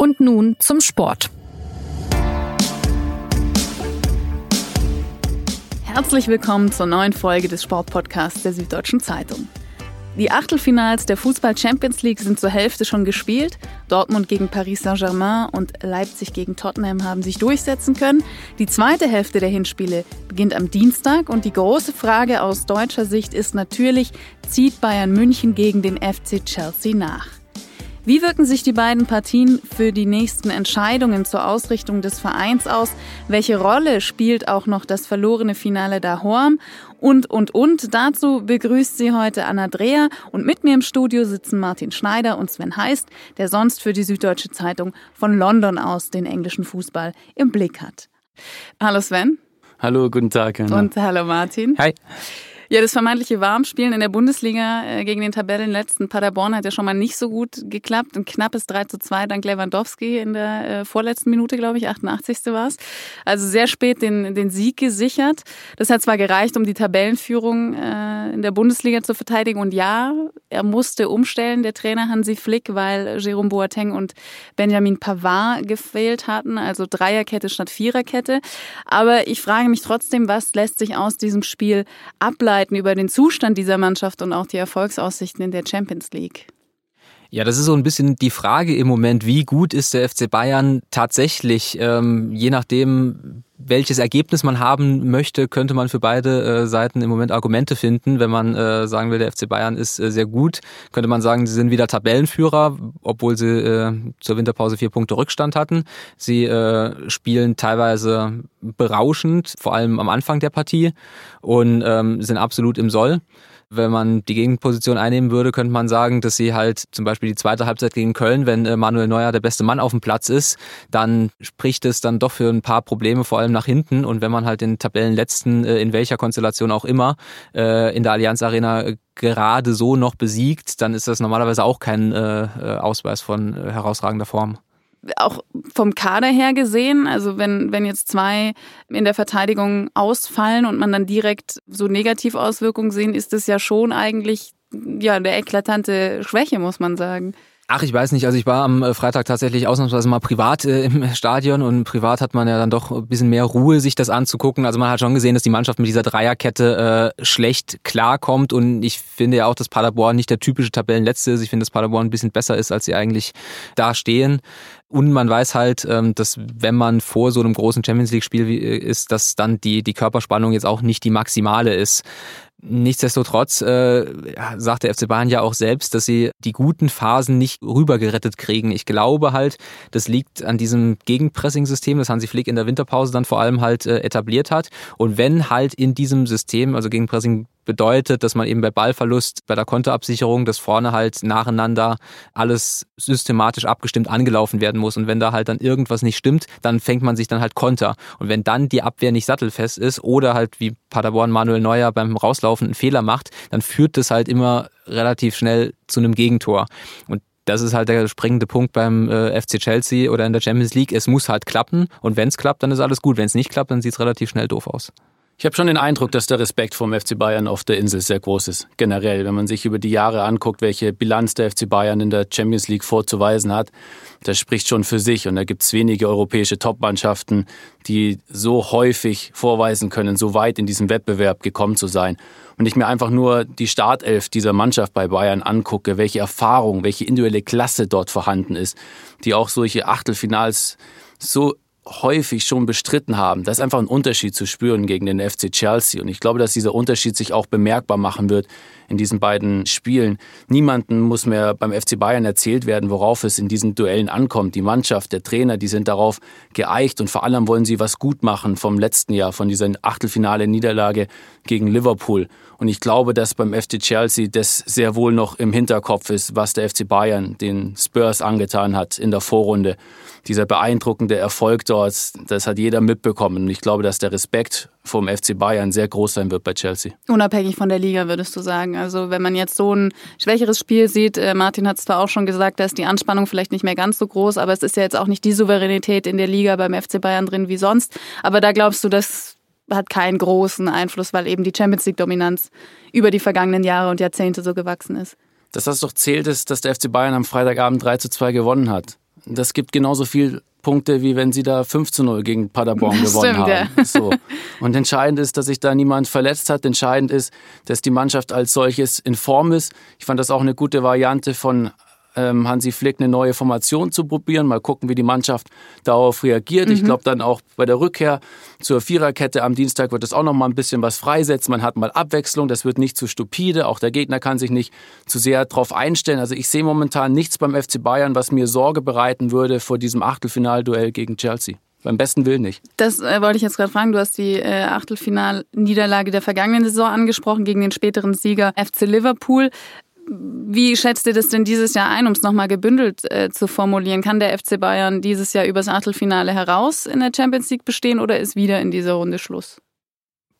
Und nun zum Sport. Herzlich willkommen zur neuen Folge des Sportpodcasts der Süddeutschen Zeitung. Die Achtelfinals der Fußball Champions League sind zur Hälfte schon gespielt. Dortmund gegen Paris Saint-Germain und Leipzig gegen Tottenham haben sich durchsetzen können. Die zweite Hälfte der Hinspiele beginnt am Dienstag und die große Frage aus deutscher Sicht ist natürlich, zieht Bayern München gegen den FC Chelsea nach? Wie wirken sich die beiden Partien für die nächsten Entscheidungen zur Ausrichtung des Vereins aus? Welche Rolle spielt auch noch das verlorene Finale da Horm? Und, und, und. Dazu begrüßt sie heute Anna Dreher und mit mir im Studio sitzen Martin Schneider und Sven Heist, der sonst für die Süddeutsche Zeitung von London aus den englischen Fußball im Blick hat. Hallo Sven. Hallo, guten Tag. Anna. Und hallo Martin. Hi. Ja, das vermeintliche Warmspielen in der Bundesliga äh, gegen den Tabellenletzten Paderborn hat ja schon mal nicht so gut geklappt. Ein knappes 3 zu 2 dank Lewandowski in der äh, vorletzten Minute, glaube ich, 88. war es. Also sehr spät den, den Sieg gesichert. Das hat zwar gereicht, um die Tabellenführung äh, in der Bundesliga zu verteidigen. Und ja, er musste umstellen, der Trainer Hansi Flick, weil Jerome Boateng und Benjamin Pavard gefehlt hatten. Also Dreierkette statt Viererkette. Aber ich frage mich trotzdem, was lässt sich aus diesem Spiel ableiten? Ableiten über den Zustand dieser Mannschaft und auch die Erfolgsaussichten in der Champions League? Ja, das ist so ein bisschen die Frage im Moment, wie gut ist der FC Bayern tatsächlich? Ähm, je nachdem, welches Ergebnis man haben möchte, könnte man für beide äh, Seiten im Moment Argumente finden. Wenn man äh, sagen will, der FC Bayern ist äh, sehr gut, könnte man sagen, sie sind wieder Tabellenführer, obwohl sie äh, zur Winterpause vier Punkte Rückstand hatten. Sie äh, spielen teilweise berauschend, vor allem am Anfang der Partie und ähm, sind absolut im Soll. Wenn man die Gegenposition einnehmen würde, könnte man sagen, dass sie halt zum Beispiel die zweite Halbzeit gegen Köln, wenn äh, Manuel Neuer der beste Mann auf dem Platz ist, dann spricht es dann doch für ein paar Probleme, vor allem nach hinten. Und wenn man halt den Tabellenletzten, äh, in welcher Konstellation auch immer, äh, in der Allianz Arena gerade so noch besiegt, dann ist das normalerweise auch kein Ausweis von herausragender Form auch vom Kader her gesehen, also wenn, wenn jetzt zwei in der Verteidigung ausfallen und man dann direkt so Negativauswirkungen sehen, ist das ja schon eigentlich ja eine eklatante Schwäche, muss man sagen. Ach, ich weiß nicht. Also ich war am äh, Freitag tatsächlich ausnahmsweise mal privat äh, im Stadion und privat hat man ja dann doch ein bisschen mehr Ruhe, sich das anzugucken. Also man hat schon gesehen, dass die Mannschaft mit dieser Dreierkette äh, schlecht klarkommt und ich finde ja auch, dass Paderborn nicht der typische Tabellenletzte ist. Ich finde, dass Paderborn ein bisschen besser ist, als sie eigentlich da stehen. Und man weiß halt, ähm, dass wenn man vor so einem großen Champions League-Spiel äh, ist, dass dann die, die Körperspannung jetzt auch nicht die maximale ist. Nichtsdestotrotz äh, sagt der FC Bayern ja auch selbst, dass sie die guten Phasen nicht rübergerettet kriegen. Ich glaube halt, das liegt an diesem Gegenpressing-System, das Hansi Flick in der Winterpause dann vor allem halt äh, etabliert hat. Und wenn halt in diesem System, also Gegenpressing bedeutet, dass man eben bei Ballverlust, bei der Konterabsicherung, dass vorne halt nacheinander alles systematisch abgestimmt angelaufen werden muss. Und wenn da halt dann irgendwas nicht stimmt, dann fängt man sich dann halt Konter. Und wenn dann die Abwehr nicht sattelfest ist oder halt wie Paderborn Manuel Neuer beim Rauslaufen einen Fehler macht, dann führt das halt immer relativ schnell zu einem Gegentor. Und das ist halt der springende Punkt beim äh, FC Chelsea oder in der Champions League. Es muss halt klappen und wenn es klappt, dann ist alles gut. Wenn es nicht klappt, dann sieht es relativ schnell doof aus. Ich habe schon den Eindruck, dass der Respekt vom FC Bayern auf der Insel sehr groß ist. Generell, wenn man sich über die Jahre anguckt, welche Bilanz der FC Bayern in der Champions League vorzuweisen hat, das spricht schon für sich. Und da gibt es wenige europäische Top-Mannschaften, die so häufig vorweisen können, so weit in diesem Wettbewerb gekommen zu sein. Und ich mir einfach nur die Startelf dieser Mannschaft bei Bayern angucke, welche Erfahrung, welche individuelle Klasse dort vorhanden ist, die auch solche Achtelfinals so häufig schon bestritten haben. Da ist einfach ein Unterschied zu spüren gegen den FC Chelsea. Und ich glaube, dass dieser Unterschied sich auch bemerkbar machen wird in diesen beiden Spielen. Niemanden muss mehr beim FC Bayern erzählt werden, worauf es in diesen Duellen ankommt. Die Mannschaft, der Trainer, die sind darauf geeicht und vor allem wollen sie was gut machen vom letzten Jahr, von dieser Achtelfinale Niederlage gegen Liverpool. Und ich glaube, dass beim FC Chelsea das sehr wohl noch im Hinterkopf ist, was der FC Bayern den Spurs angetan hat in der Vorrunde. Dieser beeindruckende Erfolg dort, das hat jeder mitbekommen. Und ich glaube, dass der Respekt vom FC Bayern sehr groß sein wird bei Chelsea. Unabhängig von der Liga, würdest du sagen. Also wenn man jetzt so ein schwächeres Spiel sieht, äh, Martin hat es zwar auch schon gesagt, da ist die Anspannung vielleicht nicht mehr ganz so groß, aber es ist ja jetzt auch nicht die Souveränität in der Liga beim FC Bayern drin wie sonst. Aber da glaubst du, dass hat keinen großen Einfluss, weil eben die Champions League-Dominanz über die vergangenen Jahre und Jahrzehnte so gewachsen ist. Das, was doch zählt, ist, dass der FC Bayern am Freitagabend 3 zu 2 gewonnen hat. das gibt genauso viel Punkte, wie wenn sie da 5 zu 0 gegen Paderborn das gewonnen stimmt, haben. Ja. So. Und entscheidend ist, dass sich da niemand verletzt hat. Entscheidend ist, dass die Mannschaft als solches in Form ist. Ich fand das auch eine gute Variante von Hansi Flick eine neue Formation zu probieren. Mal gucken, wie die Mannschaft darauf reagiert. Mhm. Ich glaube dann auch bei der Rückkehr zur Viererkette am Dienstag wird es auch noch mal ein bisschen was freisetzen. Man hat mal Abwechslung, das wird nicht zu stupide. Auch der Gegner kann sich nicht zu sehr darauf einstellen. Also ich sehe momentan nichts beim FC Bayern, was mir Sorge bereiten würde vor diesem Achtelfinalduell gegen Chelsea. Beim besten Willen nicht. Das äh, wollte ich jetzt gerade fragen. Du hast die äh, Achtelfinalniederlage der vergangenen Saison angesprochen gegen den späteren Sieger FC Liverpool. Wie schätzt ihr das denn dieses Jahr ein, um es nochmal gebündelt äh, zu formulieren? Kann der FC Bayern dieses Jahr übers Achtelfinale heraus in der Champions League bestehen oder ist wieder in dieser Runde Schluss?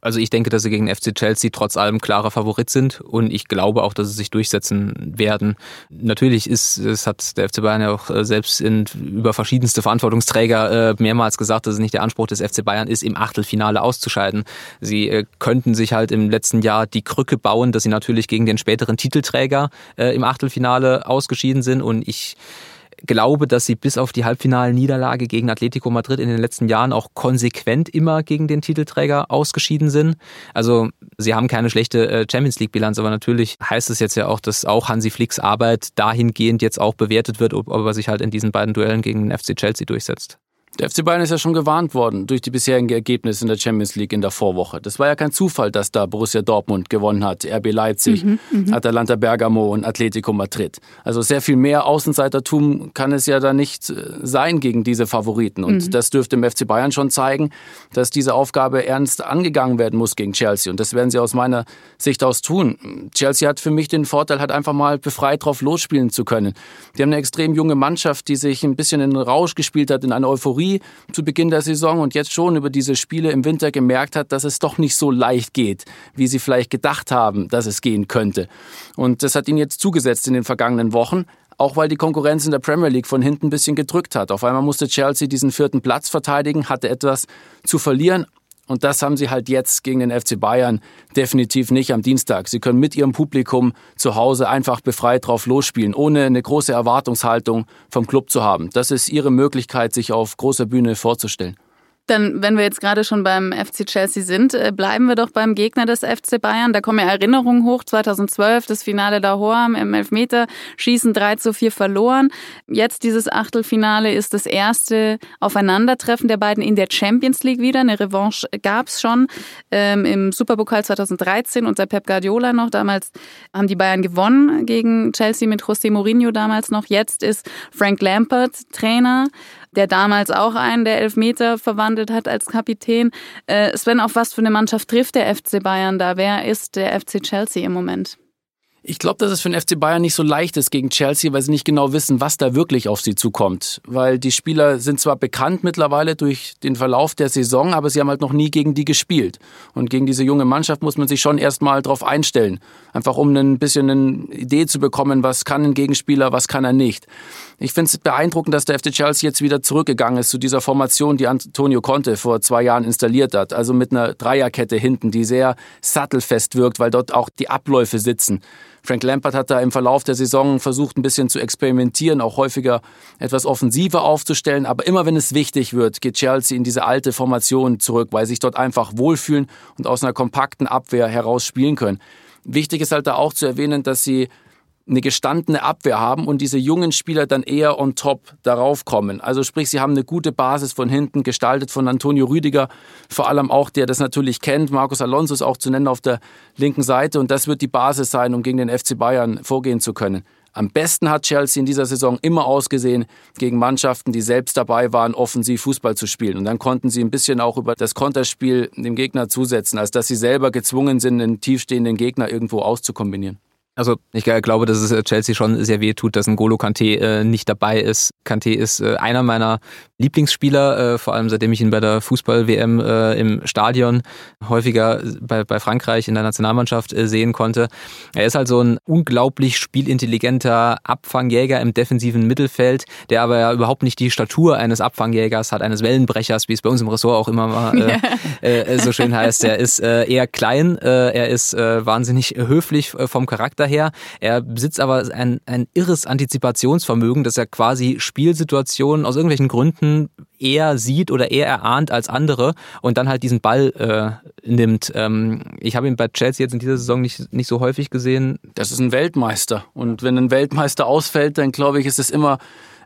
Also ich denke, dass sie gegen FC Chelsea trotz allem klarer Favorit sind und ich glaube auch, dass sie sich durchsetzen werden. Natürlich ist, es hat der FC Bayern ja auch äh, selbst in, über verschiedenste Verantwortungsträger äh, mehrmals gesagt, dass es nicht der Anspruch des FC Bayern ist, im Achtelfinale auszuscheiden. Sie äh, könnten sich halt im letzten Jahr die Krücke bauen, dass sie natürlich gegen den späteren Titelträger im Achtelfinale ausgeschieden sind und ich glaube, dass sie bis auf die Halbfinalniederlage gegen Atletico Madrid in den letzten Jahren auch konsequent immer gegen den Titelträger ausgeschieden sind. Also sie haben keine schlechte äh, Champions League Bilanz, aber natürlich heißt es jetzt ja auch, dass auch Hansi Flicks Arbeit dahingehend jetzt auch bewertet wird, ob, ob er sich halt in diesen beiden Duellen gegen den FC Chelsea durchsetzt. Der FC Bayern ist ja schon gewarnt worden durch die bisherigen Ergebnisse in der Champions League in der Vorwoche. Das war ja kein Zufall, dass da Borussia Dortmund gewonnen hat, RB Leipzig, mhm, mhm, Atalanta Bergamo und Atletico Madrid. Also sehr viel mehr Außenseitertum kann es ja da nicht äh, sein gegen diese Favoriten. Und mhm. das dürfte dem FC Bayern schon zeigen, dass diese Aufgabe ernst angegangen werden muss gegen Chelsea. Und das werden sie aus meiner Sicht aus tun. Chelsea hat für mich den Vorteil, hat einfach mal befreit drauf losspielen zu können. Die haben eine extrem junge Mannschaft, die sich ein bisschen in den Rausch gespielt hat, in eine Euphorie Euphorie zu Beginn der Saison und jetzt schon über diese Spiele im Winter gemerkt hat, dass es doch nicht so leicht geht, wie sie vielleicht gedacht haben, dass es gehen könnte. Und das hat ihnen jetzt zugesetzt in den vergangenen Wochen auch weil die Konkurrenz in der Premier League von hinten ein bisschen gedrückt hat. Auf einmal musste Chelsea diesen vierten Platz verteidigen, hatte etwas zu verlieren, und das haben sie halt jetzt gegen den FC Bayern definitiv nicht am Dienstag. Sie können mit ihrem Publikum zu Hause einfach befreit drauf losspielen, ohne eine große Erwartungshaltung vom Club zu haben. Das ist ihre Möglichkeit, sich auf großer Bühne vorzustellen. Dann, wenn wir jetzt gerade schon beim FC Chelsea sind, äh, bleiben wir doch beim Gegner des FC Bayern. Da kommen ja Erinnerungen hoch. 2012, das Finale da Hoam im Elfmeter, Schießen 3 zu 4 verloren. Jetzt dieses Achtelfinale ist das erste Aufeinandertreffen der beiden in der Champions League wieder. Eine Revanche gab es schon ähm, im Superpokal 2013 unter Pep Guardiola noch. Damals haben die Bayern gewonnen gegen Chelsea mit José Mourinho damals noch. Jetzt ist Frank Lampard Trainer der damals auch einen der Elfmeter verwandelt hat als Kapitän. Äh, Sven, auf was für eine Mannschaft trifft der FC Bayern da? Wer ist der FC Chelsea im Moment? Ich glaube, dass es für den FC Bayern nicht so leicht ist gegen Chelsea, weil sie nicht genau wissen, was da wirklich auf sie zukommt. Weil die Spieler sind zwar bekannt mittlerweile durch den Verlauf der Saison, aber sie haben halt noch nie gegen die gespielt. Und gegen diese junge Mannschaft muss man sich schon erstmal drauf einstellen. Einfach um ein bisschen eine Idee zu bekommen, was kann ein Gegenspieler, was kann er nicht. Ich finde es beeindruckend, dass der FC Chelsea jetzt wieder zurückgegangen ist zu dieser Formation, die Antonio Conte vor zwei Jahren installiert hat. Also mit einer Dreierkette hinten, die sehr sattelfest wirkt, weil dort auch die Abläufe sitzen. Frank Lampard hat da im Verlauf der Saison versucht, ein bisschen zu experimentieren, auch häufiger etwas offensiver aufzustellen. Aber immer wenn es wichtig wird, geht Chelsea in diese alte Formation zurück, weil sie sich dort einfach wohlfühlen und aus einer kompakten Abwehr heraus spielen können. Wichtig ist halt da auch zu erwähnen, dass sie eine gestandene Abwehr haben und diese jungen Spieler dann eher on top darauf kommen. Also sprich, sie haben eine gute Basis von hinten, gestaltet von Antonio Rüdiger, vor allem auch, der das natürlich kennt. Marcos Alonso ist auch zu nennen auf der linken Seite und das wird die Basis sein, um gegen den FC Bayern vorgehen zu können. Am besten hat Chelsea in dieser Saison immer ausgesehen, gegen Mannschaften, die selbst dabei waren, offensiv Fußball zu spielen. Und dann konnten sie ein bisschen auch über das Konterspiel dem Gegner zusetzen, als dass sie selber gezwungen sind, einen tiefstehenden Gegner irgendwo auszukombinieren. Also ich glaube, dass es äh, Chelsea schon sehr weh tut, dass ein Golo Kanté äh, nicht dabei ist. Kanté ist äh, einer meiner Lieblingsspieler, äh, vor allem seitdem ich ihn bei der Fußball-WM äh, im Stadion häufiger bei, bei Frankreich in der Nationalmannschaft äh, sehen konnte. Er ist halt so ein unglaublich spielintelligenter Abfangjäger im defensiven Mittelfeld, der aber ja überhaupt nicht die Statur eines Abfangjägers hat, eines Wellenbrechers, wie es bei uns im Ressort auch immer mal äh, äh, so schön heißt. Er ist äh, eher klein, äh, er ist äh, wahnsinnig höflich äh, vom Charakter her. Er besitzt aber ein, ein irres Antizipationsvermögen, dass er quasi Spielsituationen aus irgendwelchen Gründen eher sieht oder eher erahnt als andere und dann halt diesen Ball äh, nimmt. Ähm, ich habe ihn bei Chelsea jetzt in dieser Saison nicht, nicht so häufig gesehen. Das ist ein Weltmeister und wenn ein Weltmeister ausfällt, dann glaube ich, ist es immer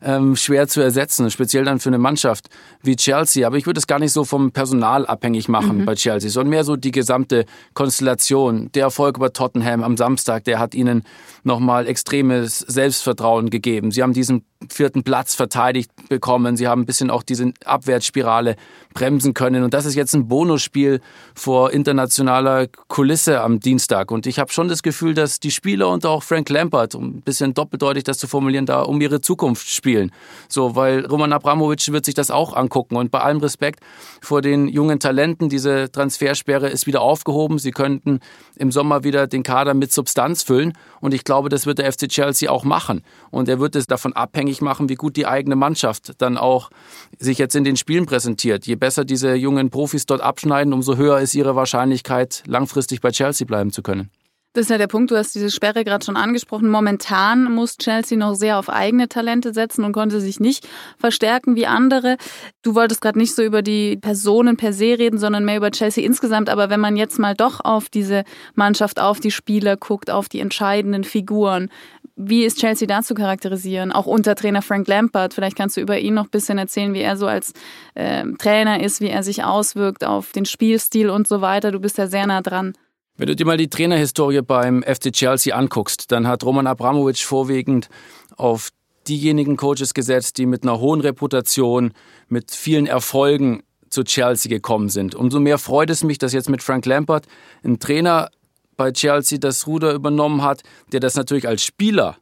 ähm, schwer zu ersetzen, speziell dann für eine Mannschaft wie Chelsea. Aber ich würde es gar nicht so vom Personal abhängig machen mhm. bei Chelsea, sondern mehr so die gesamte Konstellation. Der Erfolg über Tottenham am Samstag, der hat ihnen nochmal extremes Selbstvertrauen gegeben. Sie haben diesen vierten Platz verteidigt bekommen. Sie haben ein bisschen auch diese Abwärtsspirale bremsen können. Und das ist jetzt ein Bonusspiel vor internationaler Kulisse am Dienstag. Und ich habe schon das Gefühl, dass die Spieler und auch Frank Lampard, um ein bisschen doppeldeutig das zu formulieren, da um ihre Zukunft spielen. So, weil Roman Abramovic wird sich das auch angucken. Und bei allem Respekt vor den jungen Talenten, diese Transfersperre ist wieder aufgehoben. Sie könnten im Sommer wieder den Kader mit Substanz füllen. Und ich glaube, das wird der FC Chelsea auch machen. Und er wird es davon abhängig machen, wie gut die eigene Mannschaft dann auch sich jetzt in den Spielen präsentiert. Je besser diese jungen Profis dort abschneiden, umso höher ist ihre Wahrscheinlichkeit, langfristig bei Chelsea bleiben zu können. Das ist ja der Punkt, du hast diese Sperre gerade schon angesprochen. Momentan muss Chelsea noch sehr auf eigene Talente setzen und konnte sich nicht verstärken wie andere. Du wolltest gerade nicht so über die Personen per se reden, sondern mehr über Chelsea insgesamt. Aber wenn man jetzt mal doch auf diese Mannschaft, auf die Spieler guckt, auf die entscheidenden Figuren, wie ist Chelsea da zu charakterisieren? Auch unter Trainer Frank Lampard. Vielleicht kannst du über ihn noch ein bisschen erzählen, wie er so als äh, Trainer ist, wie er sich auswirkt auf den Spielstil und so weiter. Du bist ja sehr nah dran. Wenn du dir mal die Trainerhistorie beim FC Chelsea anguckst, dann hat Roman Abramovic vorwiegend auf diejenigen Coaches gesetzt, die mit einer hohen Reputation, mit vielen Erfolgen zu Chelsea gekommen sind. Umso mehr freut es mich, dass jetzt mit Frank Lampard ein Trainer bei Chelsea das Ruder übernommen hat, der das natürlich als Spieler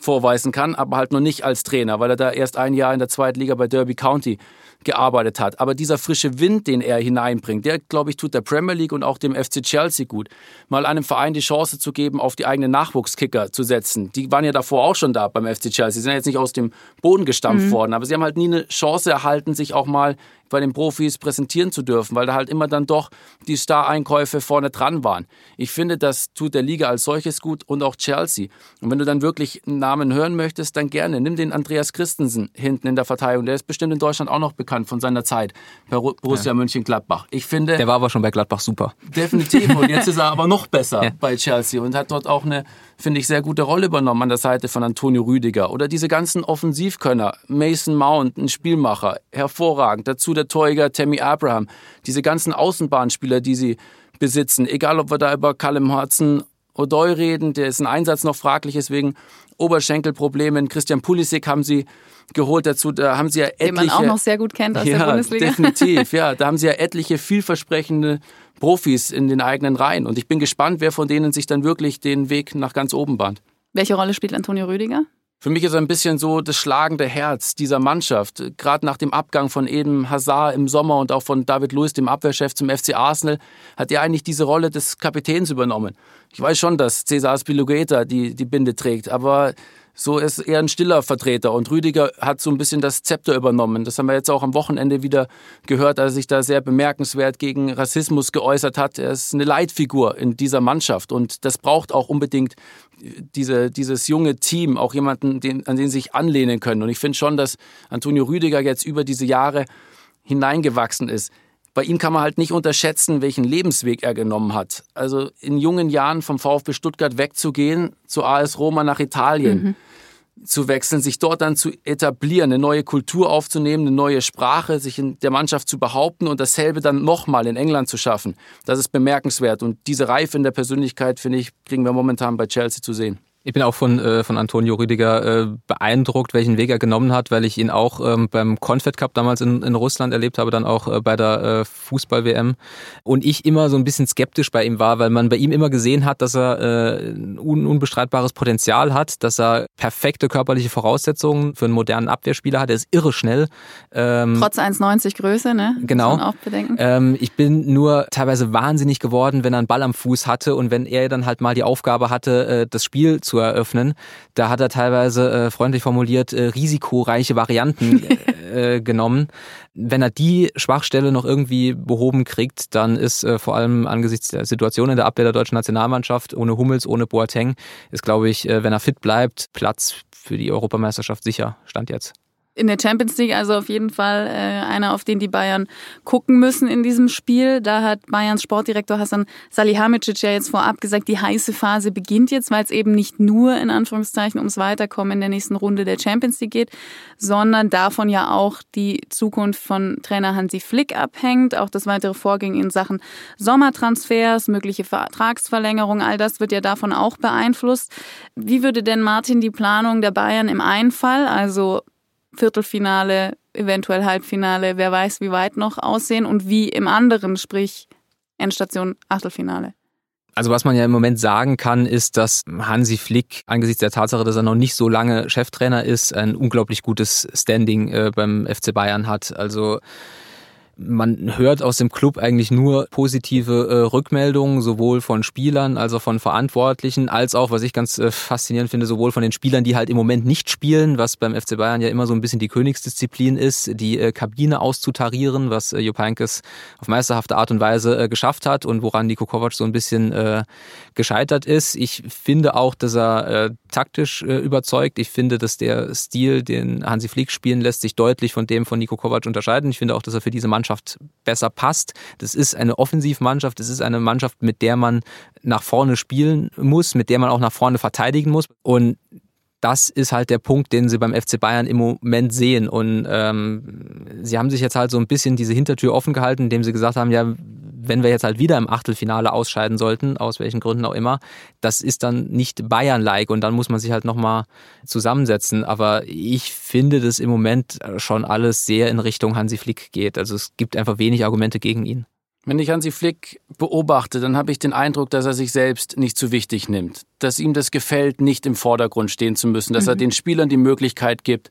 vorweisen kann, aber halt noch nicht als Trainer, weil er da erst ein Jahr in der zweiten Liga bei Derby County gearbeitet hat. Aber dieser frische Wind, den er hineinbringt, der, glaube ich, tut der Premier League und auch dem FC Chelsea gut. Mal einem Verein die Chance zu geben, auf die eigenen Nachwuchskicker zu setzen. Die waren ja davor auch schon da beim FC Chelsea. Sie sind ja jetzt nicht aus dem Boden gestampft mhm. worden, aber sie haben halt nie eine Chance erhalten, sich auch mal bei den Profis präsentieren zu dürfen, weil da halt immer dann doch die Star-Einkäufe vorne dran waren. Ich finde, das tut der Liga als solches gut und auch Chelsea. Und wenn du dann wirklich einen Namen hören möchtest, dann gerne. Nimm den Andreas Christensen hinten in der Verteidigung. Der ist bestimmt in Deutschland auch noch bekannt von seiner Zeit bei Borussia ja. Mönchengladbach. Ich finde. Der war aber schon bei Gladbach super. Definitiv. Und jetzt ist er aber noch besser ja. bei Chelsea und hat dort auch eine, finde ich, sehr gute Rolle übernommen an der Seite von Antonio Rüdiger. Oder diese ganzen Offensivkönner. Mason Mount, ein Spielmacher, hervorragend. Dazu der Torjäger Tammy Abraham. Diese ganzen Außenbahnspieler, die sie besitzen. Egal, ob wir da über Callum Hudson Odoi reden, der ist ein Einsatz noch fraglich, wegen Oberschenkelproblemen. Christian Pulisic haben sie geholt dazu. Da haben sie ja etliche. Den man auch noch sehr gut kennt aus ja, der Bundesliga. Definitiv, ja. Da haben sie ja etliche vielversprechende Profis in den eigenen Reihen. Und ich bin gespannt, wer von denen sich dann wirklich den Weg nach ganz oben bahnt. Welche Rolle spielt Antonio Rüdiger? Für mich ist er ein bisschen so das schlagende Herz dieser Mannschaft. Gerade nach dem Abgang von Eden Hazard im Sommer und auch von David Lewis, dem Abwehrchef zum FC Arsenal, hat er eigentlich diese Rolle des Kapitäns übernommen. Ich weiß schon, dass Cesar Spilugeta die, die Binde trägt, aber so ist er ein stiller Vertreter. Und Rüdiger hat so ein bisschen das Zepter übernommen. Das haben wir jetzt auch am Wochenende wieder gehört, als er sich da sehr bemerkenswert gegen Rassismus geäußert hat. Er ist eine Leitfigur in dieser Mannschaft. Und das braucht auch unbedingt diese, dieses junge Team, auch jemanden, den, an den sie sich anlehnen können. Und ich finde schon, dass Antonio Rüdiger jetzt über diese Jahre hineingewachsen ist bei ihm kann man halt nicht unterschätzen, welchen Lebensweg er genommen hat. Also in jungen Jahren vom VfB Stuttgart wegzugehen, zu AS Roma nach Italien. Mhm zu wechseln, sich dort dann zu etablieren, eine neue Kultur aufzunehmen, eine neue Sprache, sich in der Mannschaft zu behaupten und dasselbe dann nochmal in England zu schaffen. Das ist bemerkenswert und diese Reife in der Persönlichkeit, finde ich, kriegen wir momentan bei Chelsea zu sehen. Ich bin auch von, äh, von Antonio Rüdiger äh, beeindruckt, welchen Weg er genommen hat, weil ich ihn auch ähm, beim Confed Cup damals in, in Russland erlebt habe, dann auch äh, bei der äh, Fußball-WM. Und ich immer so ein bisschen skeptisch bei ihm war, weil man bei ihm immer gesehen hat, dass er äh, ein unbestreitbares Potenzial hat, dass er perfekte körperliche Voraussetzungen für einen modernen Abwehrspieler hat. Er ist irre schnell. Ähm, Trotz 1,90 Größe, ne? Genau. auch bedenken. Ähm, ich bin nur teilweise wahnsinnig geworden, wenn er einen Ball am Fuß hatte und wenn er dann halt mal die Aufgabe hatte, äh, das Spiel zu eröffnen. Da hat er teilweise äh, freundlich formuliert äh, risikoreiche Varianten äh, genommen. Wenn er die Schwachstelle noch irgendwie behoben kriegt, dann ist äh, vor allem angesichts der Situation in der Abwehr der deutschen Nationalmannschaft ohne Hummels, ohne Boateng, ist glaube ich, äh, wenn er fit bleibt, Platz für die Europameisterschaft sicher. Stand jetzt in der Champions League, also auf jeden Fall äh, einer, auf den die Bayern gucken müssen in diesem Spiel. Da hat Bayerns Sportdirektor Hassan Salihamidzic ja jetzt vorab gesagt, die heiße Phase beginnt jetzt, weil es eben nicht nur in Anführungszeichen ums Weiterkommen in der nächsten Runde der Champions League geht, sondern davon ja auch die Zukunft von Trainer Hansi Flick abhängt, auch das weitere Vorgehen in Sachen Sommertransfers, mögliche Vertragsverlängerung, all das wird ja davon auch beeinflusst. Wie würde denn Martin die Planung der Bayern im Einfall, also Viertelfinale, eventuell Halbfinale, wer weiß wie weit noch aussehen und wie im anderen, sprich Endstation Achtelfinale. Also was man ja im Moment sagen kann, ist, dass Hansi Flick angesichts der Tatsache, dass er noch nicht so lange Cheftrainer ist, ein unglaublich gutes Standing äh, beim FC Bayern hat. Also man hört aus dem Club eigentlich nur positive äh, Rückmeldungen, sowohl von Spielern als auch von Verantwortlichen, als auch, was ich ganz äh, faszinierend finde, sowohl von den Spielern, die halt im Moment nicht spielen, was beim FC Bayern ja immer so ein bisschen die Königsdisziplin ist, die äh, Kabine auszutarieren, was äh, Jupp Heynckes auf meisterhafte Art und Weise äh, geschafft hat und woran Niko Kovac so ein bisschen äh, gescheitert ist. Ich finde auch, dass er äh, taktisch äh, überzeugt. Ich finde, dass der Stil, den Hansi Flick spielen lässt, sich deutlich von dem von Niko Kovac unterscheiden. Ich finde auch, dass er für diese Mannschaft Mannschaft besser passt. Das ist eine Offensivmannschaft, das ist eine Mannschaft, mit der man nach vorne spielen muss, mit der man auch nach vorne verteidigen muss. Und das ist halt der Punkt, den sie beim FC Bayern im Moment sehen. Und ähm, sie haben sich jetzt halt so ein bisschen diese Hintertür offen gehalten, indem sie gesagt haben, ja, wenn wir jetzt halt wieder im Achtelfinale ausscheiden sollten, aus welchen Gründen auch immer, das ist dann nicht Bayern-like und dann muss man sich halt nochmal zusammensetzen. Aber ich finde, dass im Moment schon alles sehr in Richtung Hansi Flick geht. Also es gibt einfach wenig Argumente gegen ihn. Wenn ich Hansi Flick beobachte, dann habe ich den Eindruck, dass er sich selbst nicht zu wichtig nimmt, dass ihm das gefällt, nicht im Vordergrund stehen zu müssen, dass mhm. er den Spielern die Möglichkeit gibt,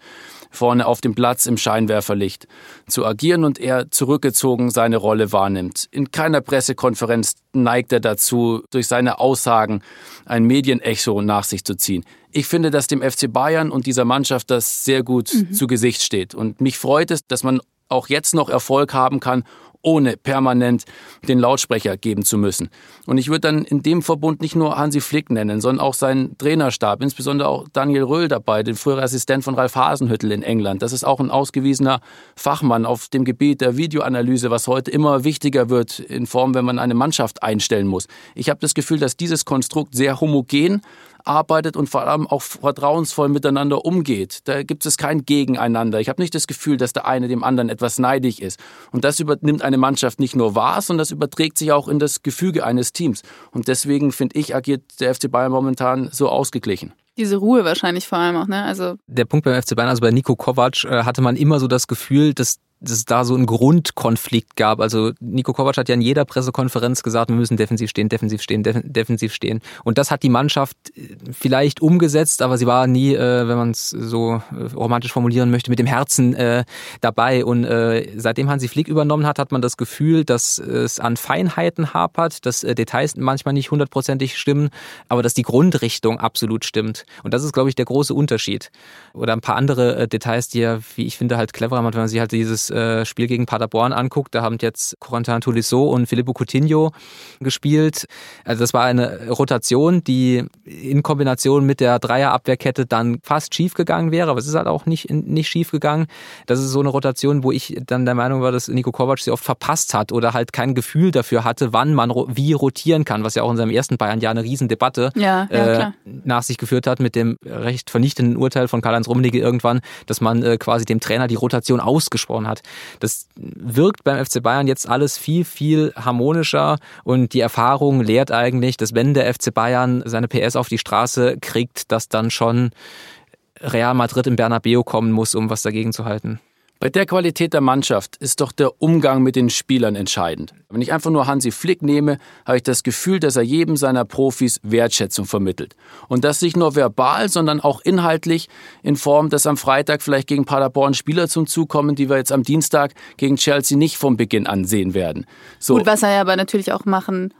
vorne auf dem Platz im Scheinwerferlicht zu agieren und er zurückgezogen seine Rolle wahrnimmt. In keiner Pressekonferenz neigt er dazu, durch seine Aussagen ein Medienecho nach sich zu ziehen. Ich finde, dass dem FC Bayern und dieser Mannschaft das sehr gut mhm. zu Gesicht steht. Und mich freut es, dass man auch jetzt noch Erfolg haben kann, ohne permanent den Lautsprecher geben zu müssen. Und ich würde dann in dem Verbund nicht nur Hansi Flick nennen, sondern auch seinen Trainerstab, insbesondere auch Daniel Röhl dabei, den früheren Assistent von Ralf Hasenhüttel in England. Das ist auch ein ausgewiesener Fachmann auf dem Gebiet der Videoanalyse, was heute immer wichtiger wird in Form, wenn man eine Mannschaft einstellen muss. Ich habe das Gefühl, dass dieses Konstrukt sehr homogen arbeitet und vor allem auch vertrauensvoll miteinander umgeht. Da gibt es kein Gegeneinander. Ich habe nicht das Gefühl, dass der eine dem anderen etwas neidig ist. Und das übernimmt eine Mannschaft nicht nur wahr, sondern das überträgt sich auch in das Gefüge eines Teams. Und deswegen finde ich, agiert der FC Bayern momentan so ausgeglichen diese Ruhe wahrscheinlich vor allem auch, ne? Also der Punkt beim FC Bayern, also bei Nico Kovac äh, hatte man immer so das Gefühl, dass dass es da so einen Grundkonflikt gab. Also Nico Kovac hat ja in jeder Pressekonferenz gesagt, wir müssen defensiv stehen, defensiv stehen, def defensiv stehen. Und das hat die Mannschaft äh, vielleicht umgesetzt, aber sie war nie, äh, wenn man es so äh, romantisch formulieren möchte, mit dem Herzen äh, dabei. Und äh, seitdem Hansi Flick übernommen hat, hat man das Gefühl, dass es an Feinheiten hapert, dass äh, Details manchmal nicht hundertprozentig stimmen, aber dass die Grundrichtung absolut stimmt. Und das ist, glaube ich, der große Unterschied. Oder ein paar andere Details, die er, wie ich finde, halt cleverer macht, wenn man sich halt dieses äh, Spiel gegen Paderborn anguckt, da haben jetzt Corentin Tolisso und Filippo Coutinho gespielt. Also das war eine Rotation, die in Kombination mit der Dreierabwehrkette dann fast schief gegangen wäre, aber es ist halt auch nicht, nicht schief gegangen. Das ist so eine Rotation, wo ich dann der Meinung war, dass Nico Kovac sie oft verpasst hat oder halt kein Gefühl dafür hatte, wann man wie rotieren kann, was ja auch in seinem ersten Bayern ja eine Riesendebatte ja, ja, äh, nach sich geführt hat mit dem recht vernichtenden Urteil von Karl-Heinz Rummenigge irgendwann, dass man äh, quasi dem Trainer die Rotation ausgesprochen hat. Das wirkt beim FC Bayern jetzt alles viel, viel harmonischer und die Erfahrung lehrt eigentlich, dass wenn der FC Bayern seine PS auf die Straße kriegt, dass dann schon Real Madrid im Bernabeu kommen muss, um was dagegen zu halten. Bei der Qualität der Mannschaft ist doch der Umgang mit den Spielern entscheidend. Wenn ich einfach nur Hansi Flick nehme, habe ich das Gefühl, dass er jedem seiner Profis Wertschätzung vermittelt. Und das nicht nur verbal, sondern auch inhaltlich in Form, dass am Freitag vielleicht gegen Paderborn Spieler zum Zug kommen, die wir jetzt am Dienstag gegen Chelsea nicht vom Beginn an sehen werden. So. Gut, was er aber natürlich auch machen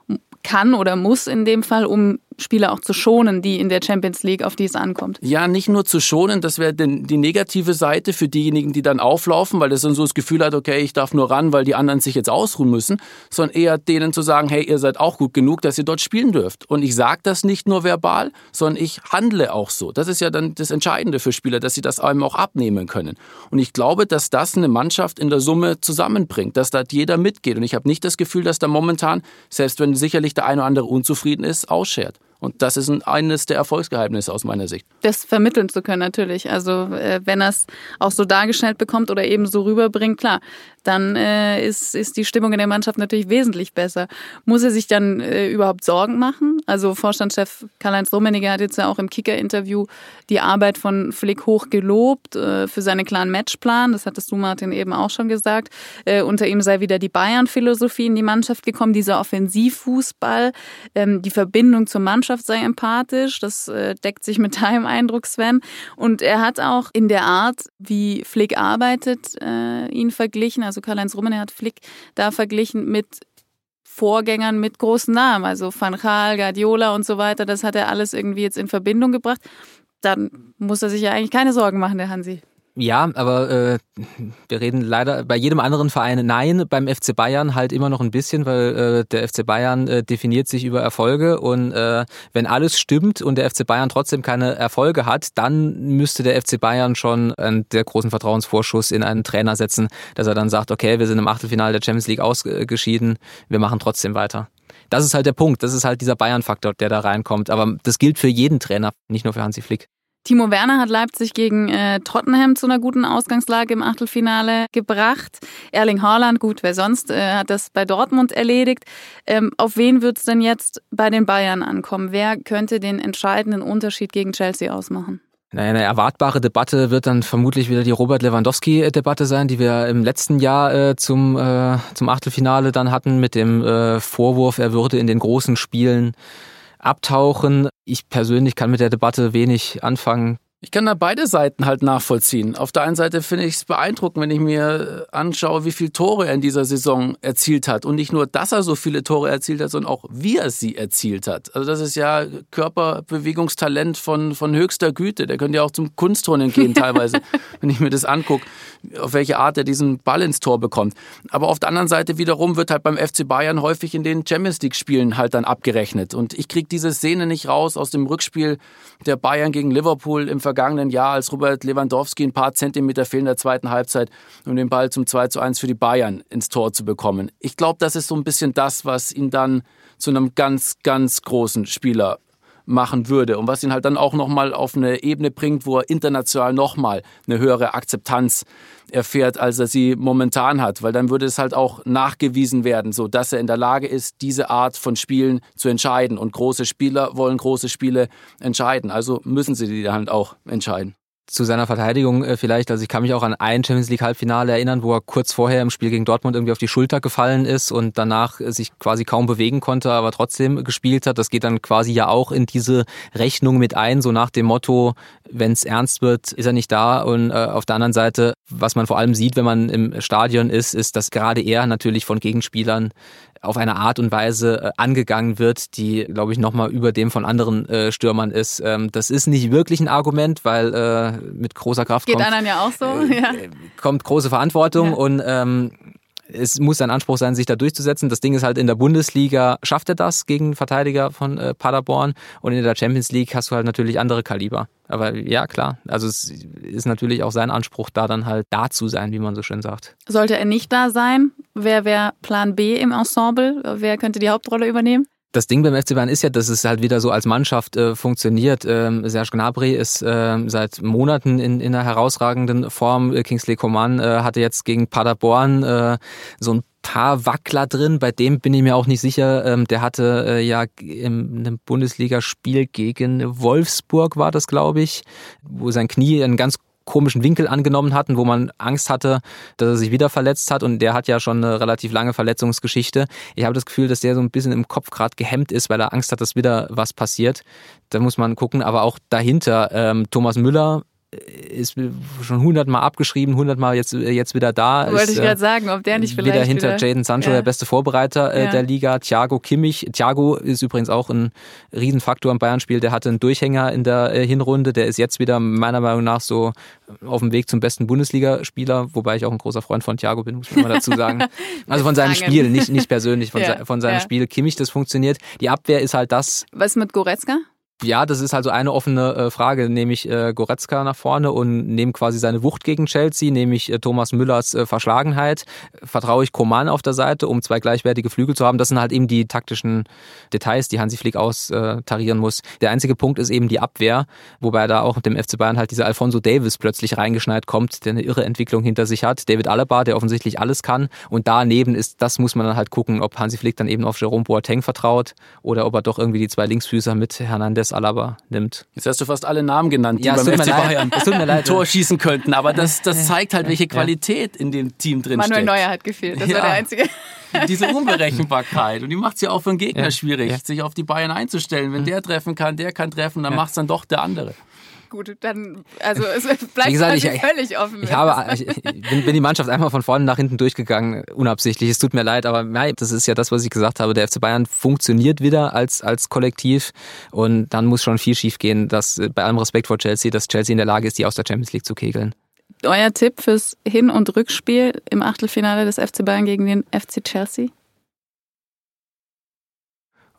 kann oder muss in dem Fall, um Spieler auch zu schonen, die in der Champions League, auf die es ankommt. Ja, nicht nur zu schonen, das wäre die negative Seite für diejenigen, die dann auflaufen, weil das dann so das Gefühl hat, okay, ich darf nur ran, weil die anderen sich jetzt ausruhen müssen, sondern eher denen zu sagen, hey, ihr seid auch gut genug, dass ihr dort spielen dürft. Und ich sage das nicht nur verbal, sondern ich handle auch so. Das ist ja dann das Entscheidende für Spieler, dass sie das einem auch abnehmen können. Und ich glaube, dass das eine Mannschaft in der Summe zusammenbringt, dass da jeder mitgeht. Und ich habe nicht das Gefühl, dass da momentan, selbst wenn sicherlich der eine oder andere unzufrieden ist, ausschert. Und das ist eines der Erfolgsgeheimnisse aus meiner Sicht. Das vermitteln zu können natürlich. Also äh, wenn er es auch so dargestellt bekommt oder eben so rüberbringt, klar, dann äh, ist, ist die Stimmung in der Mannschaft natürlich wesentlich besser. Muss er sich dann äh, überhaupt Sorgen machen? Also Vorstandschef Karl-Heinz Rummenigge hat jetzt ja auch im Kicker-Interview die Arbeit von Flick hoch gelobt äh, für seinen klaren Matchplan. Das hattest du, Martin, eben auch schon gesagt. Äh, unter ihm sei wieder die Bayern-Philosophie in die Mannschaft gekommen, dieser Offensivfußball, ähm, die Verbindung zur Mannschaft Mannschaft sei empathisch. Das äh, deckt sich mit deinem Eindruck, Sven. Und er hat auch in der Art, wie Flick arbeitet, äh, ihn verglichen. Also Karl-Heinz Rummenigge hat Flick da verglichen mit Vorgängern mit großen Namen, also Van Gaal, Guardiola und so weiter. Das hat er alles irgendwie jetzt in Verbindung gebracht. Dann muss er sich ja eigentlich keine Sorgen machen, der Hansi. Ja, aber äh, wir reden leider bei jedem anderen Verein nein, beim FC Bayern halt immer noch ein bisschen, weil äh, der FC Bayern äh, definiert sich über Erfolge und äh, wenn alles stimmt und der FC Bayern trotzdem keine Erfolge hat, dann müsste der FC Bayern schon einen sehr großen Vertrauensvorschuss in einen Trainer setzen, dass er dann sagt, okay, wir sind im Achtelfinale der Champions League ausgeschieden, wir machen trotzdem weiter. Das ist halt der Punkt, das ist halt dieser Bayern-Faktor, der da reinkommt. Aber das gilt für jeden Trainer, nicht nur für Hansi Flick. Timo Werner hat Leipzig gegen äh, Tottenham zu einer guten Ausgangslage im Achtelfinale gebracht. Erling Haaland, gut, wer sonst, äh, hat das bei Dortmund erledigt. Ähm, auf wen wird es denn jetzt bei den Bayern ankommen? Wer könnte den entscheidenden Unterschied gegen Chelsea ausmachen? Eine erwartbare Debatte wird dann vermutlich wieder die Robert Lewandowski-Debatte sein, die wir im letzten Jahr äh, zum, äh, zum Achtelfinale dann hatten mit dem äh, Vorwurf, er würde in den großen Spielen abtauchen. Ich persönlich kann mit der Debatte wenig anfangen. Ich kann da beide Seiten halt nachvollziehen. Auf der einen Seite finde ich es beeindruckend, wenn ich mir anschaue, wie viele Tore er in dieser Saison erzielt hat. Und nicht nur, dass er so viele Tore erzielt hat, sondern auch, wie er sie erzielt hat. Also das ist ja Körperbewegungstalent von, von höchster Güte. Der könnte ja auch zum Kunstturnen gehen teilweise, wenn ich mir das angucke, auf welche Art er diesen Ball ins Tor bekommt. Aber auf der anderen Seite wiederum wird halt beim FC Bayern häufig in den Champions League-Spielen halt dann abgerechnet. Und ich kriege diese Szene nicht raus aus dem Rückspiel der Bayern gegen Liverpool im vergangenen Jahr, als Robert Lewandowski ein paar Zentimeter fehlen in der zweiten Halbzeit, um den Ball zum 2 zu 1 für die Bayern ins Tor zu bekommen. Ich glaube, das ist so ein bisschen das, was ihn dann zu einem ganz, ganz großen Spieler machen würde und was ihn halt dann auch nochmal auf eine Ebene bringt, wo er international nochmal eine höhere Akzeptanz erfährt, als er sie momentan hat, weil dann würde es halt auch nachgewiesen werden, so dass er in der Lage ist, diese Art von Spielen zu entscheiden. Und große Spieler wollen große Spiele entscheiden, also müssen sie die halt auch entscheiden zu seiner Verteidigung äh, vielleicht, also ich kann mich auch an ein Champions League Halbfinale erinnern, wo er kurz vorher im Spiel gegen Dortmund irgendwie auf die Schulter gefallen ist und danach äh, sich quasi kaum bewegen konnte, aber trotzdem gespielt hat. Das geht dann quasi ja auch in diese Rechnung mit ein, so nach dem Motto, wenn es ernst wird, ist er nicht da. Und äh, auf der anderen Seite, was man vor allem sieht, wenn man im Stadion ist, ist, dass gerade er natürlich von Gegenspielern auf eine Art und Weise äh, angegangen wird, die, glaube ich, nochmal über dem von anderen äh, Stürmern ist. Ähm, das ist nicht wirklich ein Argument, weil äh, mit großer Kraft Geht kommt, anderen ja auch so, äh, ja. kommt große Verantwortung ja. und ähm, es muss ein Anspruch sein, sich da durchzusetzen. Das Ding ist halt, in der Bundesliga schafft er das gegen Verteidiger von äh, Paderborn und in der Champions League hast du halt natürlich andere Kaliber. Aber ja, klar, also es ist natürlich auch sein Anspruch, da dann halt da zu sein, wie man so schön sagt. Sollte er nicht da sein, wer wäre Plan B im Ensemble? Wer könnte die Hauptrolle übernehmen? Das Ding beim FC Bayern ist ja, dass es halt wieder so als Mannschaft äh, funktioniert. Ähm, Serge Gnabry ist äh, seit Monaten in, in einer herausragenden Form. Äh, Kingsley Coman äh, hatte jetzt gegen Paderborn äh, so ein paar Wackler drin. Bei dem bin ich mir auch nicht sicher. Ähm, der hatte äh, ja in einem Bundesligaspiel gegen Wolfsburg war das, glaube ich, wo sein Knie einen ganz komischen Winkel angenommen hatten, wo man Angst hatte, dass er sich wieder verletzt hat. Und der hat ja schon eine relativ lange Verletzungsgeschichte. Ich habe das Gefühl, dass der so ein bisschen im Kopf gerade gehemmt ist, weil er Angst hat, dass wieder was passiert. Da muss man gucken. Aber auch dahinter, ähm, Thomas Müller ist schon hundertmal abgeschrieben, hundertmal jetzt, jetzt wieder da. Wollte ist, ich gerade sagen, ob der nicht vielleicht wieder hinter wieder, Jaden Sancho ja. der beste Vorbereiter äh, Ja. der Liga. Thiago Kimmich, Thiago ist übrigens auch ein Riesenfaktor im Bayern-Spiel. Der hatte einen Durchhänger in der äh, Hinrunde. Der ist jetzt wieder meiner Meinung nach so auf dem Weg zum besten Bundesligaspieler, wobei ich auch ein großer Freund von Thiago bin, muss man mal dazu sagen. Also von seinem. Spiel, nicht, nicht persönlich, von, Ja, se von seinem. Spiel. Kimmich, das funktioniert. Die Abwehr ist halt das, Was mit Goretzka? Ja, das ist also eine offene äh, Frage. Nehme ich äh, Goretzka nach vorne und nehme quasi seine Wucht gegen Chelsea, nehme ich äh, Thomas Müllers äh, Verschlagenheit, vertraue ich Koman auf der Seite, um zwei gleichwertige Flügel zu haben. Das sind halt eben die taktischen Details, die Hansi Flick austarieren muss. Der einzige Punkt ist eben die Abwehr, wobei da auch mit dem FC Bayern halt dieser Alfonso Davis plötzlich reingeschneit kommt, der eine irre Entwicklung hinter sich hat. David Alaba, der offensichtlich alles kann. Und daneben ist, das muss man dann halt gucken, ob Hansi Flick dann eben auf Jerome Boateng vertraut oder ob er doch irgendwie die zwei Linksfüßer mit Hernandez Alaba nimmt. Jetzt hast du fast alle Namen genannt, die Ja, beim FC leid. Bayern Es tut mir ein leid. Tor schießen könnten. Aber das, das zeigt halt, welche Qualität in dem Team drin Manuel steckt. Neuer hat gefehlt. Das Ja. war der einzige. Diese Unberechenbarkeit. Und die macht es ja auch für den Gegner Ja, schwierig, ja. sich auf die Bayern einzustellen. Wenn der treffen kann, der kann treffen, dann macht es dann doch der andere. Gut, dann, also es bleibt gesagt, ich- völlig offen. Ich, habe, ich ich bin, bin die Mannschaft einfach von vorne nach hinten durchgegangen, unabsichtlich. Es tut mir leid, aber nein, das ist ja das, was ich gesagt habe. Der FC Bayern funktioniert wieder als, als Kollektiv und dann muss schon viel schief gehen, dass äh, bei allem Respekt vor Chelsea, dass Chelsea in der Lage ist, die aus der Champions League zu kegeln. Euer Tipp fürs Hin- und Rückspiel im Achtelfinale des FC Bayern gegen den FC Chelsea?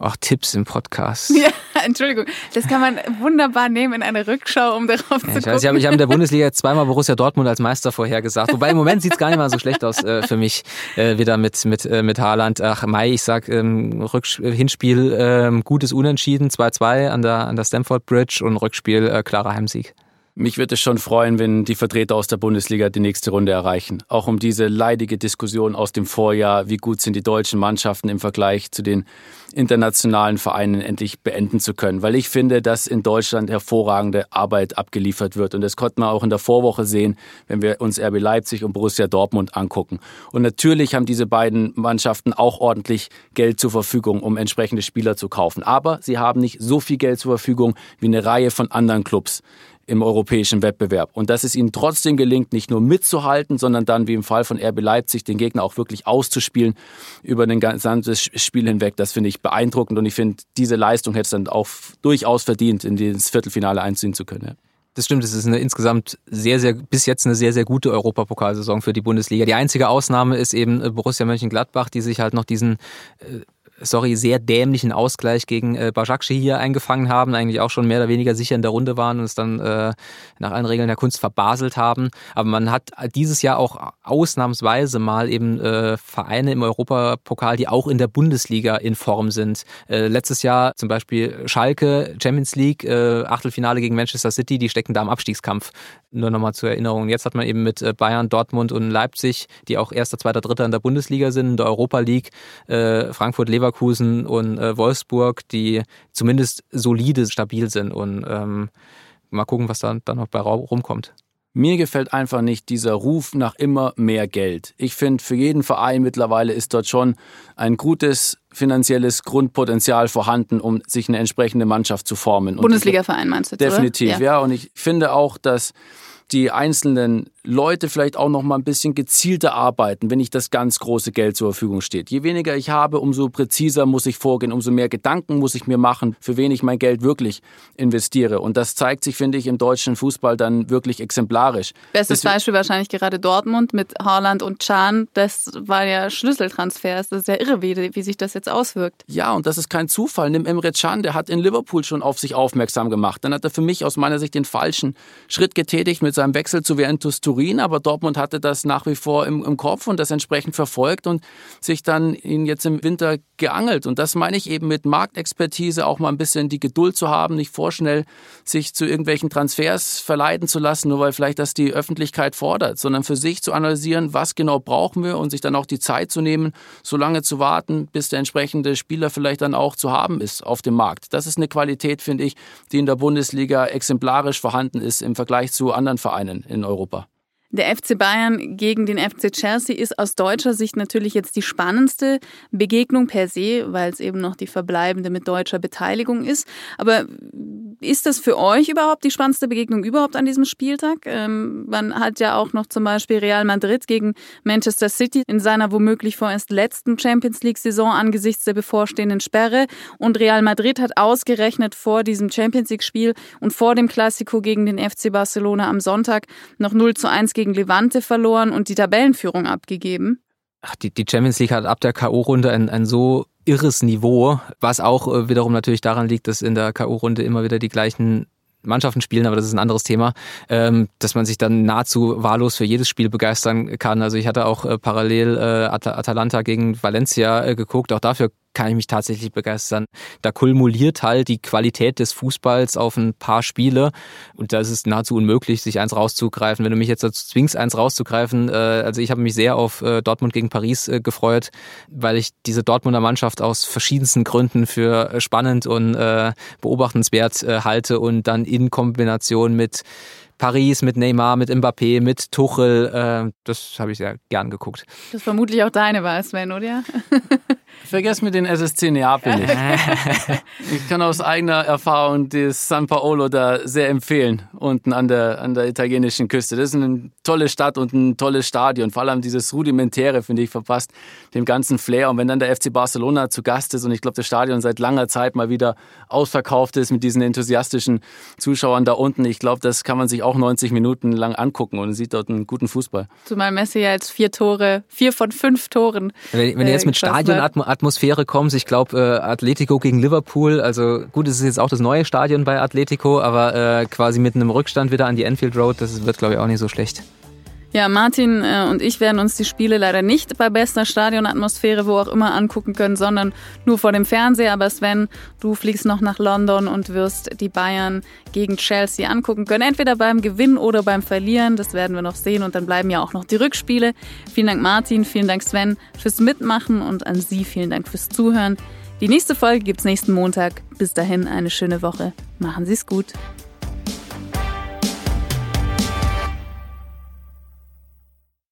Ach, Tipps im Podcast. Ja, Entschuldigung. Das kann man wunderbar nehmen in eine Rückschau, um darauf Ja, zu ich gucken. weiß, ich habe ich hab in der Bundesliga zweimal Borussia Dortmund als Meister vorhergesagt. Wobei im Moment sieht's gar nicht mal so schlecht aus äh, für mich. Äh, wieder mit, mit, äh, mit Haaland. Ach, Mai, ich sag ähm, Rücks Hinspiel ähm, gutes Unentschieden, 2-2 an der, an der Stamford Bridge und Rückspiel äh, klarer Heimsieg. Mich würde es schon freuen, wenn die Vertreter aus der Bundesliga die nächste Runde erreichen. Auch um diese leidige Diskussion aus dem Vorjahr, wie gut sind die deutschen Mannschaften im Vergleich zu den internationalen Vereinen endlich beenden zu können. Weil ich finde, dass in Deutschland hervorragende Arbeit abgeliefert wird. Und das konnte man auch in der Vorwoche sehen, wenn wir uns RB Leipzig und Borussia Dortmund angucken. Und natürlich haben diese beiden Mannschaften auch ordentlich Geld zur Verfügung, um entsprechende Spieler zu kaufen. Aber sie haben nicht so viel Geld zur Verfügung wie eine Reihe von anderen Clubs im europäischen Wettbewerb. Und dass es ihnen trotzdem gelingt, nicht nur mitzuhalten, sondern dann wie im Fall von RB Leipzig den Gegner auch wirklich auszuspielen über den gesamten Spiel hinweg, das finde ich beeindruckend und ich finde, diese Leistung hätte es dann auch durchaus verdient, in das Viertelfinale einziehen zu können. Ja. Das stimmt, es ist eine insgesamt sehr, sehr, bis jetzt eine sehr, sehr gute Europapokalsaison für die Bundesliga. Die einzige Ausnahme ist eben Borussia Mönchengladbach, die sich halt noch diesen äh, sorry, sehr dämlichen Ausgleich gegen äh, Başakşehir hier eingefangen haben, eigentlich auch schon mehr oder weniger sicher in der Runde waren und es dann äh, nach allen Regeln der Kunst verbaselt haben. Aber man hat dieses Jahr auch ausnahmsweise mal eben äh, Vereine im Europapokal, die auch in der Bundesliga in Form sind. Äh, letztes Jahr zum Beispiel Schalke, Champions League, äh, Achtelfinale gegen Manchester City, die stecken da im Abstiegskampf. Nur nochmal zur Erinnerung. Jetzt hat man eben mit äh, Bayern, Dortmund und Leipzig, die auch erster, zweiter, dritter in der Bundesliga sind, in der Europa League, äh, Frankfurt, Leverkusen und äh, Wolfsburg, die zumindest solide, stabil sind und ähm, mal gucken, was da dann noch bei rumkommt. Mir gefällt einfach nicht dieser Ruf nach immer mehr Geld. Ich finde, für jeden Verein mittlerweile ist dort schon ein gutes finanzielles Grundpotenzial vorhanden, um sich eine entsprechende Mannschaft zu formen. Und Bundesliga-Verein meinst du jetzt, Definitiv, oder? ja. Und ich finde auch, dass die einzelnen Leute vielleicht auch noch mal ein bisschen gezielter arbeiten, wenn nicht das ganz große Geld zur Verfügung steht. Je weniger ich habe, umso präziser muss ich vorgehen, umso mehr Gedanken muss ich mir machen, für wen ich mein Geld wirklich investiere. Und das zeigt sich, finde ich, im deutschen Fußball dann wirklich exemplarisch. Bestes Deswegen- Beispiel wahrscheinlich gerade Dortmund mit Haaland und Can. Das war ja Schlüsseltransfers. Das ist ja irre, wie, wie sich das jetzt auswirkt. Ja, und das ist kein Zufall. Nimm Emre Can, der hat in Liverpool schon auf sich aufmerksam gemacht. Dann hat er für mich aus meiner Sicht den falschen Schritt getätigt mit seinem Wechsel zu Juventus Turin, aber Dortmund hatte das nach wie vor im, im Kopf und das entsprechend verfolgt und sich dann ihn jetzt im Winter geangelt. Und das meine ich eben mit Marktexpertise, auch mal ein bisschen die Geduld zu haben, nicht vorschnell sich zu irgendwelchen Transfers verleiten zu lassen, nur weil vielleicht das die Öffentlichkeit fordert, sondern für sich zu analysieren, was genau brauchen wir und sich dann auch die Zeit zu nehmen, so lange zu warten, bis der entsprechende Spieler vielleicht dann auch zu haben ist auf dem Markt. Das ist eine Qualität, finde ich, die in der Bundesliga exemplarisch vorhanden ist im Vergleich zu anderen Vereinen in Europa. Der FC Bayern gegen den FC Chelsea ist aus deutscher Sicht natürlich jetzt die spannendste Begegnung per se, weil es eben noch die verbleibende mit deutscher Beteiligung ist. Aber ist das für euch überhaupt die spannendste Begegnung überhaupt an diesem Spieltag? Ähm, man hat ja auch noch zum Beispiel Real Madrid gegen Manchester City in seiner womöglich vorerst letzten Champions League-Saison angesichts der bevorstehenden Sperre. Und Real Madrid hat ausgerechnet vor diesem Champions League-Spiel und vor dem Classico gegen den FC Barcelona am Sonntag noch 0 zu 1 gegen Levante verloren und die Tabellenführung abgegeben. Ach, die, die Champions League hat ab der K.O.-Runde ein, ein so irres Niveau, was auch äh, wiederum natürlich daran liegt, dass in der K.O.-Runde immer wieder die gleichen Mannschaften spielen, aber das ist ein anderes Thema, ähm, dass man sich dann nahezu wahllos für jedes Spiel begeistern kann. Also ich hatte auch äh, parallel äh, Atalanta gegen Valencia geguckt, auch dafür kann ich mich tatsächlich begeistern. Da kumuliert halt die Qualität des Fußballs auf ein paar Spiele und da ist es nahezu unmöglich, sich eins rauszugreifen. Wenn du mich jetzt dazu zwingst, eins rauszugreifen, äh, also ich habe mich sehr auf äh, Dortmund gegen Paris äh, gefreut, weil ich diese Dortmunder Mannschaft aus verschiedensten Gründen für spannend und äh, beobachtenswert äh, halte und dann in Kombination mit Paris, mit Neymar, mit Mbappé, mit Tuchel, äh, das habe ich sehr gern geguckt. Das vermutlich auch deine war, Sven, oder? Vergesst mir den SSC Neapel nicht. ich kann aus eigener Erfahrung das San Paolo da sehr empfehlen, unten an der, an der italienischen Küste. Das ist eine tolle Stadt und ein tolles Stadion. Vor allem dieses Rudimentäre, finde ich, verpasst dem ganzen Flair. Und wenn dann der FC Barcelona zu Gast ist und ich glaube, das Stadion seit langer Zeit mal wieder ausverkauft ist mit diesen enthusiastischen Zuschauern da unten, ich glaube, das kann man sich auch 90 Minuten lang angucken und sieht dort einen guten Fußball. Zumal Messi ja jetzt vier Tore, vier von fünf Toren. Wenn, wenn ihr jetzt mit äh, Stadionatmosphäre kommst, ich glaube, äh, Atletico gegen Liverpool, also gut, es ist jetzt auch das neue Stadion bei Atletico, aber äh, quasi mit einem Rückstand wieder an die Enfield Road, das wird, glaube ich, auch nicht so schlecht. Ja, Martin äh, und ich werden uns die Spiele leider nicht bei bester Stadionatmosphäre, wo auch immer, angucken können, sondern nur vor dem Fernseher. Aber Sven, du fliegst noch nach London und wirst die Bayern gegen Chelsea angucken können. Entweder beim Gewinn oder beim Verlieren. Das werden wir noch sehen. Und dann bleiben ja auch noch die Rückspiele. Vielen Dank, Martin. Vielen Dank, Sven, fürs Mitmachen und an Sie vielen Dank fürs Zuhören. Die nächste Folge gibt's nächsten Montag. Bis dahin eine schöne Woche. Machen Sie es gut.